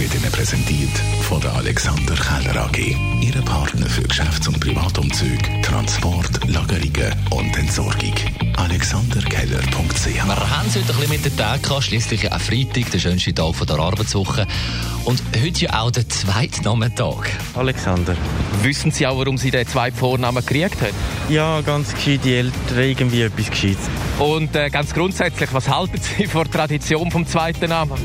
wird Ihnen präsentiert von der Alexander Keller AG. Ihre Partner für Geschäfts- und Privatumzüge, Transport, Lagerungen und Entsorgung. AlexanderKeller.ch Wir haben es heute ein bisschen mit den Tagen gehabt, schliesslich auch Freitag, der schönste Tag von der Arbeitswoche. Und heute ja auch der zweite Nachmittag. Alexander. Wissen Sie auch, warum Sie den zweiten Vornamen gekriegt haben? Ja, ganz gescheit, die Eltern irgendwie etwas Gescheites. Und äh, ganz grundsätzlich, was halten Sie von der Tradition vom zweiten Namen?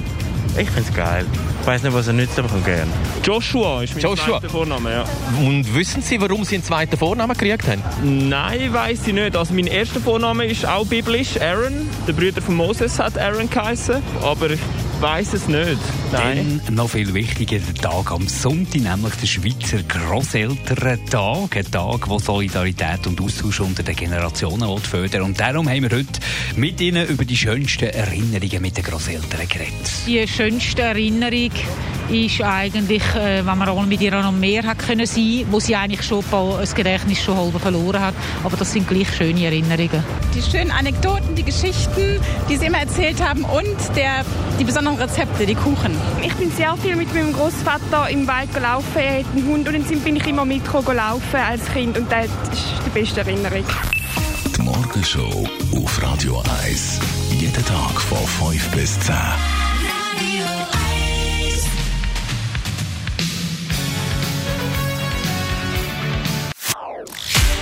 Ich find's geil. Ich weiss nicht, was er nützt, aber ich gern. Joshua ist mein Joshua. zweiter Vorname, ja. Und wissen Sie, warum Sie einen zweiten Vornamen gekriegt haben? Nein, weiß ich nicht. Also mein erster Vorname ist auch biblisch, Aaron. Der Bruder von Moses hat Aaron geheißen. Aber ich weiß es nicht. Nein. Dann noch viel wichtiger der Tag am Sonntag, nämlich der Schweizer Grosselterntag. Ein Tag, der Solidarität und Austausch unter den Generationen will fördern Und darum haben wir heute mit Ihnen über die schönsten Erinnerungen mit den Grosseltern geredet. Die schönste Erinnerung ist eigentlich, äh, wenn man auch mit ihr noch mehr hat können sein, wo sie eigentlich schon bald das Gedächtnis schon halb verloren hat. Aber das sind gleich schöne Erinnerungen. die schönen Anekdoten, die Geschichten, die sie immer erzählt haben und der, die besonderen Rezepte, die Kuchen. Ich bin sehr viel mit meinem Großvater im Wald gelaufen. Er hat einen Hund und dann bin ich immer mitgekommen laufen als Kind und das ist die beste Erinnerung. Die Morgenshow auf Radio 1. Jeden Tag von 5 bis 10.